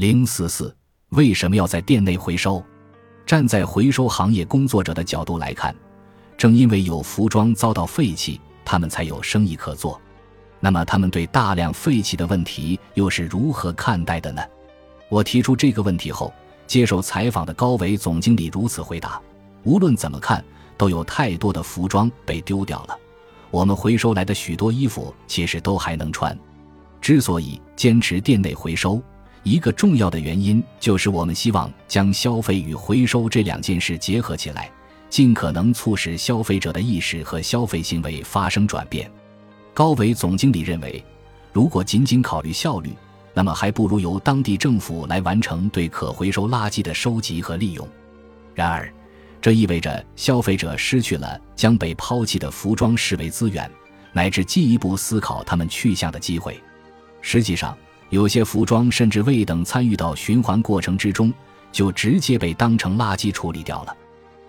零四四，为什么要在店内回收？站在回收行业工作者的角度来看，正因为有服装遭到废弃，他们才有生意可做。那么，他们对大量废弃的问题又是如何看待的呢？我提出这个问题后，接受采访的高维总经理如此回答：无论怎么看，都有太多的服装被丢掉了。我们回收来的许多衣服，其实都还能穿。之所以坚持店内回收，一个重要的原因就是我们希望将消费与回收这两件事结合起来，尽可能促使消费者的意识和消费行为发生转变。高维总经理认为，如果仅仅考虑效率，那么还不如由当地政府来完成对可回收垃圾的收集和利用。然而，这意味着消费者失去了将被抛弃的服装视为资源，乃至进一步思考他们去向的机会。实际上，有些服装甚至未等参与到循环过程之中，就直接被当成垃圾处理掉了。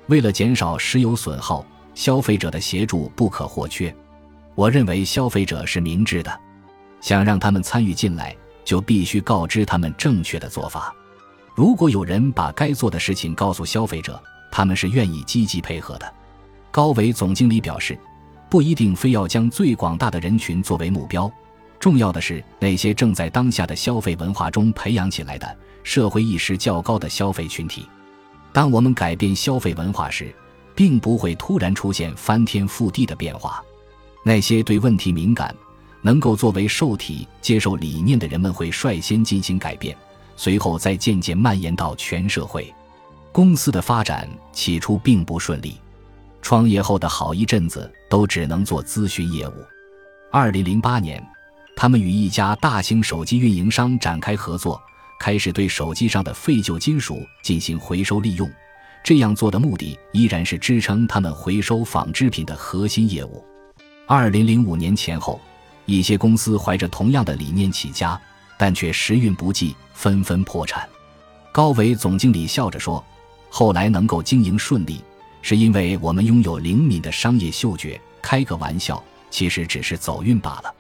为了减少石油损耗，消费者的协助不可或缺。我认为消费者是明智的，想让他们参与进来，就必须告知他们正确的做法。如果有人把该做的事情告诉消费者，他们是愿意积极配合的。高维总经理表示，不一定非要将最广大的人群作为目标。重要的是那些正在当下的消费文化中培养起来的社会意识较高的消费群体。当我们改变消费文化时，并不会突然出现翻天覆地的变化。那些对问题敏感、能够作为受体接受理念的人们会率先进行改变，随后再渐渐蔓延到全社会。公司的发展起初并不顺利，创业后的好一阵子都只能做咨询业务。二零零八年。他们与一家大型手机运营商展开合作，开始对手机上的废旧金属进行回收利用。这样做的目的依然是支撑他们回收纺织品的核心业务。二零零五年前后，一些公司怀着同样的理念起家，但却时运不济，纷纷破产。高维总经理笑着说：“后来能够经营顺利，是因为我们拥有灵敏的商业嗅觉。开个玩笑，其实只是走运罢了。”